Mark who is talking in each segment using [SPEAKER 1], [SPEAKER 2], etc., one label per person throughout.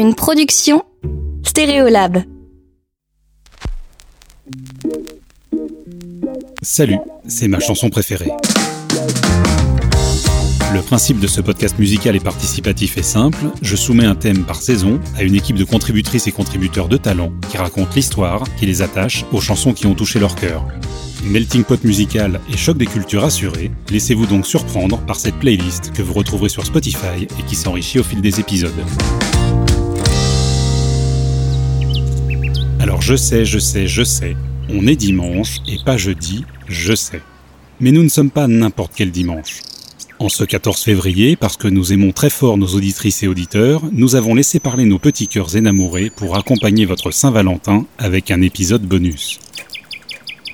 [SPEAKER 1] Une production Stéréolab.
[SPEAKER 2] Salut, c'est ma chanson préférée. Le principe de ce podcast musical et participatif est simple, je soumets un thème par saison à une équipe de contributrices et contributeurs de talent qui racontent l'histoire qui les attache aux chansons qui ont touché leur cœur. Melting pot musical et choc des cultures assurés, laissez-vous donc surprendre par cette playlist que vous retrouverez sur Spotify et qui s'enrichit au fil des épisodes. Alors je sais, je sais, je sais, on est dimanche et pas jeudi, je sais. Mais nous ne sommes pas n'importe quel dimanche. En ce 14 février, parce que nous aimons très fort nos auditrices et auditeurs, nous avons laissé parler nos petits cœurs énamourés pour accompagner votre Saint-Valentin avec un épisode bonus.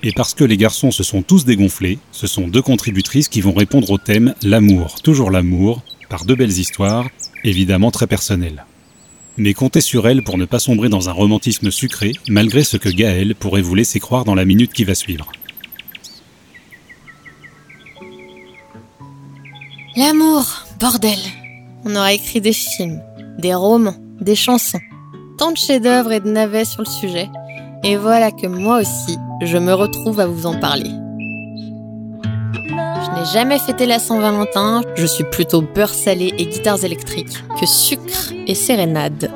[SPEAKER 2] Et parce que les garçons se sont tous dégonflés, ce sont deux contributrices qui vont répondre au thème L'amour, toujours l'amour, par deux belles histoires, évidemment très personnelles. Mais comptez sur elles pour ne pas sombrer dans un romantisme sucré, malgré ce que Gaël pourrait vous laisser croire dans la minute qui va suivre.
[SPEAKER 3] L'amour, bordel. On aurait écrit des films, des romans, des chansons. Tant de chefs-d'œuvre et de navets sur le sujet. Et voilà que moi aussi, je me retrouve à vous en parler. Je n'ai jamais fêté la Saint-Valentin, je suis plutôt beurre salé et guitares électriques que sucre et sérénade.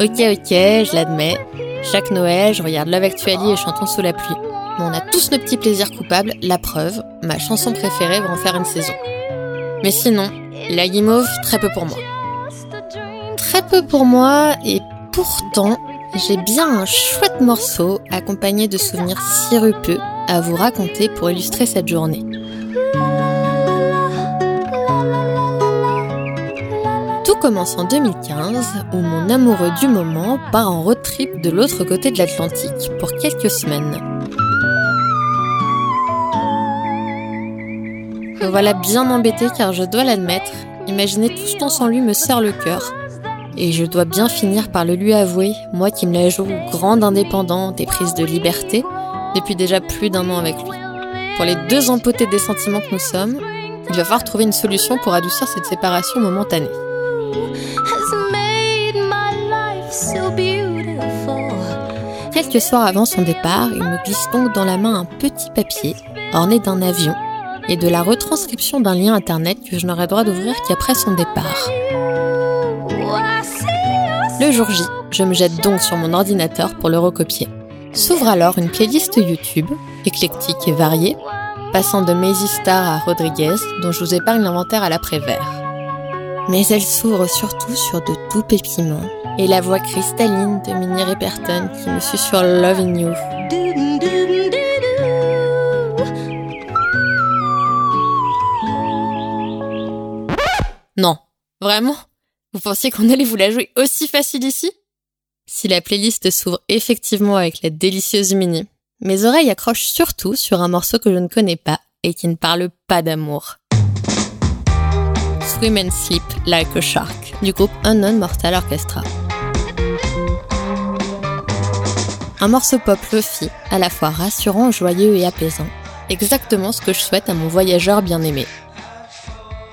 [SPEAKER 3] Ok, ok, je l'admets. Chaque Noël, je regarde Love Actually et chantons sous la pluie. On a tous nos petits plaisirs coupables, la preuve, ma chanson préférée va en faire une saison. Mais sinon, la guimauve, très peu pour moi. Très peu pour moi, et pourtant, j'ai bien un chouette morceau accompagné de souvenirs sirupeux à vous raconter pour illustrer cette journée. Tout commence en 2015 où mon amoureux du moment part en road trip de l'autre côté de l'Atlantique pour quelques semaines. Me voilà bien embêtée car je dois l'admettre, imaginer tout ce temps sans lui me serre le cœur. Et je dois bien finir par le lui avouer, moi qui me la joue grande indépendante et prise de liberté depuis déjà plus d'un an avec lui. Pour les deux empotés des sentiments que nous sommes, il va falloir trouver une solution pour adoucir cette séparation momentanée. Quelques soirs avant son départ, il me glisse donc dans la main un petit papier orné d'un avion et de la retranscription d'un lien internet que je n'aurai droit d'ouvrir qu'après son départ. Le jour J, je me jette donc sur mon ordinateur pour le recopier. S'ouvre alors une playlist YouTube, éclectique et variée, passant de Maisie Star à Rodriguez, dont je vous épargne l'inventaire à l'après-vert. Mais elle s'ouvre surtout sur de tout pépiments, et la voix cristalline de Minnie Riperton qui me suit sur Loving You. Non, vraiment? Vous pensiez qu'on allait vous la jouer aussi facile ici? Si la playlist s'ouvre effectivement avec la délicieuse Minnie, mes oreilles accrochent surtout sur un morceau que je ne connais pas et qui ne parle pas d'amour. Sleep Like a Shark du groupe Unknown Mortal Orchestra. Un morceau pop lofi, à la fois rassurant, joyeux et apaisant. Exactement ce que je souhaite à mon voyageur bien-aimé.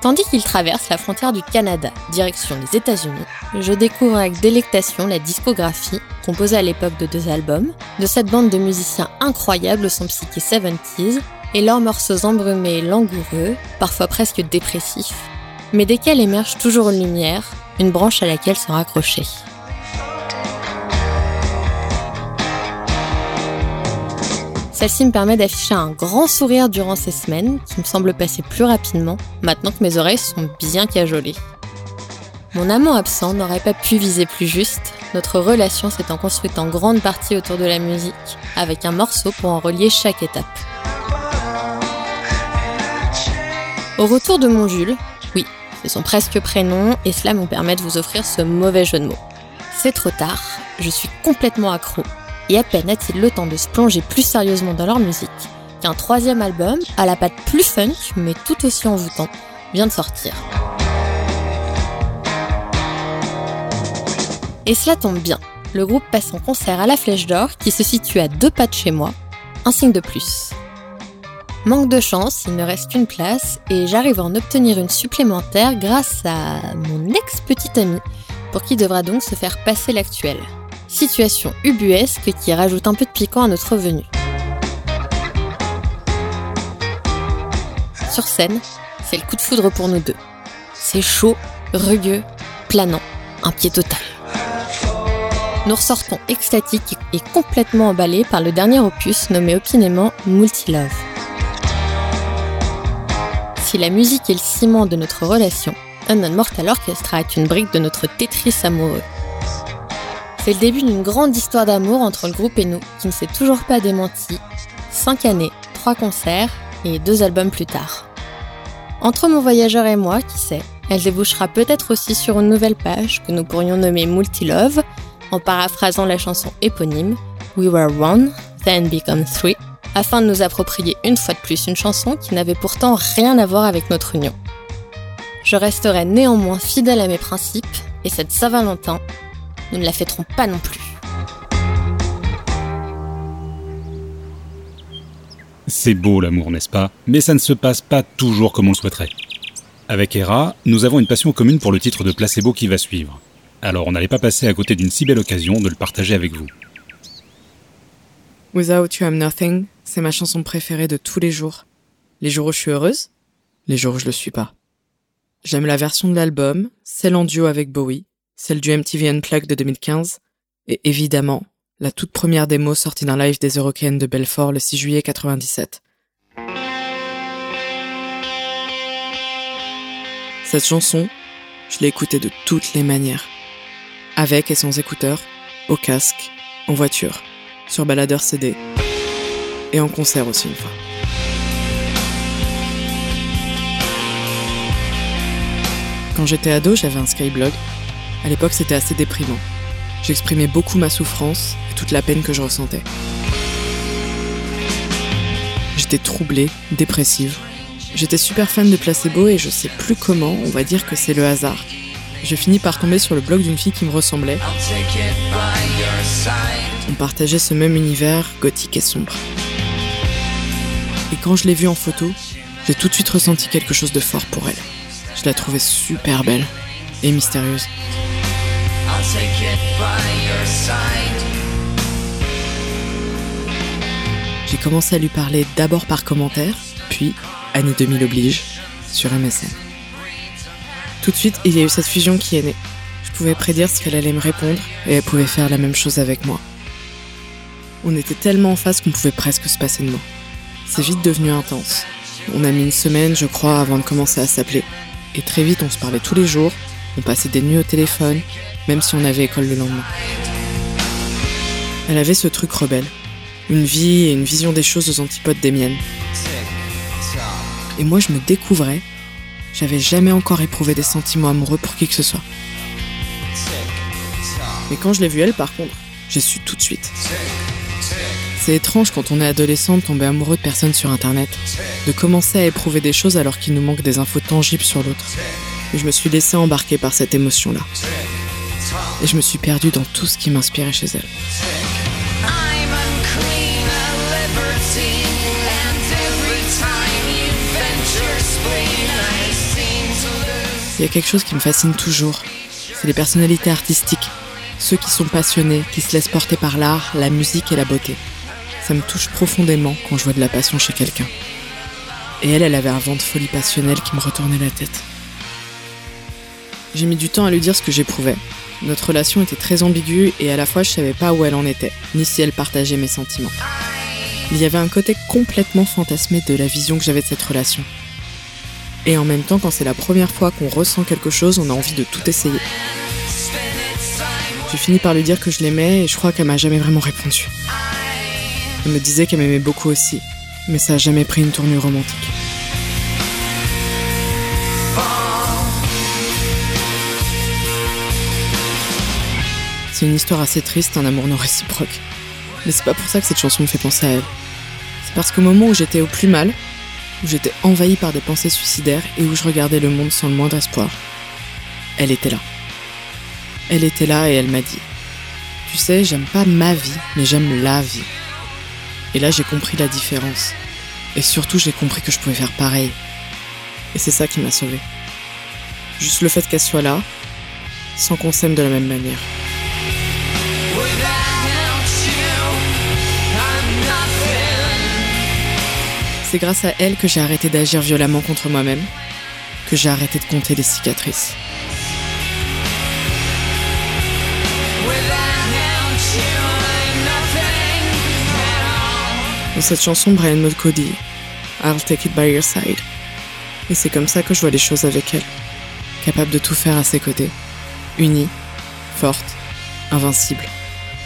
[SPEAKER 3] Tandis qu'il traverse la frontière du Canada, direction les États-Unis, je découvre avec délectation la discographie, composée à l'époque de deux albums, de cette bande de musiciens incroyables son psyché 70s et leurs morceaux embrumés langoureux, parfois presque dépressifs, mais desquels émerge toujours une lumière, une branche à laquelle sont raccrochés. Celle-ci me permet d'afficher un grand sourire durant ces semaines, qui me semble passer plus rapidement, maintenant que mes oreilles sont bien cajolées. Mon amant absent n'aurait pas pu viser plus juste, notre relation s'étant construite en grande partie autour de la musique, avec un morceau pour en relier chaque étape. Au retour de mon Jules, oui, c'est son presque prénom, et cela me permet de vous offrir ce mauvais jeu de mots. C'est trop tard, je suis complètement accro, et à peine a-t-il le temps de se plonger plus sérieusement dans leur musique qu'un troisième album, à la patte plus funk mais tout aussi envoûtant, vient de sortir. Et cela tombe bien, le groupe passe en concert à la Flèche d'Or qui se situe à deux pas de chez moi, un signe de plus. Manque de chance, il ne reste qu'une place et j'arrive à en obtenir une supplémentaire grâce à mon ex-petite amie pour qui devra donc se faire passer l'actuel. Situation ubuesque qui rajoute un peu de piquant à notre venue. Sur scène, c'est le coup de foudre pour nous deux. C'est chaud, rugueux, planant, un pied total. Nous ressortons extatiques et complètement emballés par le dernier opus nommé opinément Multilove. Si la musique est le ciment de notre relation, Unknown Mortal Orchestra est une brique de notre Tetris amoureux. C'est le début d'une grande histoire d'amour entre le groupe et nous, qui ne s'est toujours pas démenti. Cinq années, trois concerts et deux albums plus tard. Entre mon voyageur et moi, qui sait, elle débouchera peut-être aussi sur une nouvelle page que nous pourrions nommer Multilove, en paraphrasant la chanson éponyme We Were One, Then Become Three, afin de nous approprier une fois de plus une chanson qui n'avait pourtant rien à voir avec notre union. Je resterai néanmoins fidèle à mes principes, et cette Saint-Valentin, nous ne la fêterons pas non plus.
[SPEAKER 2] C'est beau l'amour, n'est-ce pas? Mais ça ne se passe pas toujours comme on le souhaiterait. Avec Hera, nous avons une passion commune pour le titre de placebo qui va suivre. Alors on n'allait pas passer à côté d'une si belle occasion de le partager avec vous.
[SPEAKER 4] Without You I'm Nothing, c'est ma chanson préférée de tous les jours. Les jours où je suis heureuse, les jours où je le suis pas. J'aime la version de l'album, celle en duo avec Bowie, celle du MTV Unplugged de 2015, et évidemment, la toute première démo sortie d'un live des Eurocaines de Belfort le 6 juillet 97. Cette chanson, je l'ai écoutée de toutes les manières. Avec et sans écouteurs, au casque, en voiture, sur baladeur CD, et en concert aussi une fois. Quand j'étais ado, j'avais un skyblog. À l'époque, c'était assez déprimant. J'exprimais beaucoup ma souffrance et toute la peine que je ressentais. J'étais troublée, dépressive. J'étais super fan de placebo et je sais plus comment, on va dire que c'est le hasard. Je finis par tomber sur le blog d'une fille qui me ressemblait. On partageait ce même univers gothique et sombre. Et quand je l'ai vue en photo, j'ai tout de suite ressenti quelque chose de fort pour elle. Je la trouvais super belle et mystérieuse. J'ai commencé à lui parler d'abord par commentaire, puis, année 2000 oblige, sur MSN. Tout de suite, il y a eu cette fusion qui est née. Je pouvais prédire ce qu'elle allait me répondre, et elle pouvait faire la même chose avec moi. On était tellement en face qu'on pouvait presque se passer de mots. C'est vite devenu intense. On a mis une semaine, je crois, avant de commencer à s'appeler. Et très vite, on se parlait tous les jours, on passait des nuits au téléphone, même si on avait école le lendemain. Elle avait ce truc rebelle, une vie et une vision des choses aux antipodes des miennes. Et moi, je me découvrais, j'avais jamais encore éprouvé des sentiments amoureux pour qui que ce soit. Mais quand je l'ai vue elle, par contre, j'ai su tout de suite. C'est étrange quand on est adolescent de tomber amoureux de personnes sur Internet, de commencer à éprouver des choses alors qu'il nous manque des infos tangibles sur l'autre. Je me suis laissé embarquer par cette émotion-là. Et je me suis perdue dans tout ce qui m'inspirait chez elle. Il y a quelque chose qui me fascine toujours. C'est les personnalités artistiques. Ceux qui sont passionnés, qui se laissent porter par l'art, la musique et la beauté. Ça me touche profondément quand je vois de la passion chez quelqu'un. Et elle, elle avait un vent de folie passionnelle qui me retournait la tête. J'ai mis du temps à lui dire ce que j'éprouvais. Notre relation était très ambiguë et à la fois je savais pas où elle en était, ni si elle partageait mes sentiments. Il y avait un côté complètement fantasmé de la vision que j'avais de cette relation. Et en même temps, quand c'est la première fois qu'on ressent quelque chose, on a envie de tout essayer. J'ai fini par lui dire que je l'aimais et je crois qu'elle m'a jamais vraiment répondu. Elle me disait qu'elle m'aimait beaucoup aussi, mais ça a jamais pris une tournure romantique. C'est une histoire assez triste, un amour non réciproque. Mais c'est pas pour ça que cette chanson me fait penser à elle. C'est parce qu'au moment où j'étais au plus mal, où j'étais envahie par des pensées suicidaires et où je regardais le monde sans le moindre espoir, elle était là. Elle était là et elle m'a dit Tu sais, j'aime pas ma vie, mais j'aime la vie. Et là, j'ai compris la différence. Et surtout, j'ai compris que je pouvais faire pareil. Et c'est ça qui m'a sauvée. Juste le fait qu'elle soit là, sans qu'on s'aime de la même manière. C'est grâce à elle que j'ai arrêté d'agir violemment contre moi-même, que j'ai arrêté de compter les cicatrices. Cette chanson, Brian Molko dit I'll take it by your side. Et c'est comme ça que je vois les choses avec elle. Capable de tout faire à ses côtés. Unie, forte, invincible.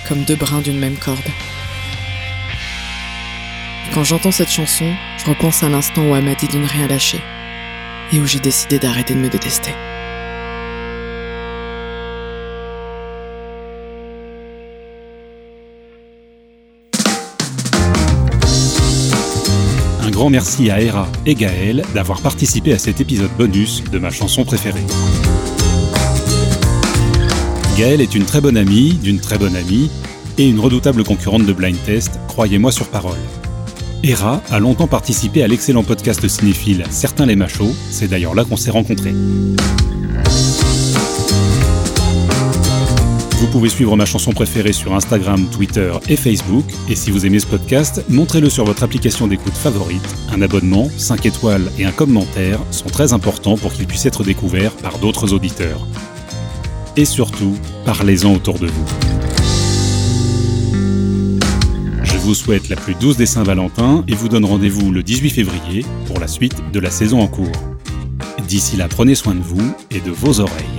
[SPEAKER 4] Comme deux brins d'une même corde. Quand j'entends cette chanson, je repense à l'instant où elle m'a dit de ne rien lâcher. Et où j'ai décidé d'arrêter de me détester.
[SPEAKER 2] Grand merci à Hera et Gaël d'avoir participé à cet épisode bonus de ma chanson préférée. Gaël est une très bonne amie, d'une très bonne amie, et une redoutable concurrente de Blind Test, croyez-moi sur parole. Hera a longtemps participé à l'excellent podcast cinéphile Certains les machos, c'est d'ailleurs là qu'on s'est rencontrés. Vous pouvez suivre ma chanson préférée sur Instagram, Twitter et Facebook. Et si vous aimez ce podcast, montrez-le sur votre application d'écoute favorite. Un abonnement, 5 étoiles et un commentaire sont très importants pour qu'il puisse être découvert par d'autres auditeurs. Et surtout, parlez-en autour de vous. Je vous souhaite la plus douce des Saint-Valentin et vous donne rendez-vous le 18 février pour la suite de la saison en cours. D'ici là, prenez soin de vous et de vos oreilles.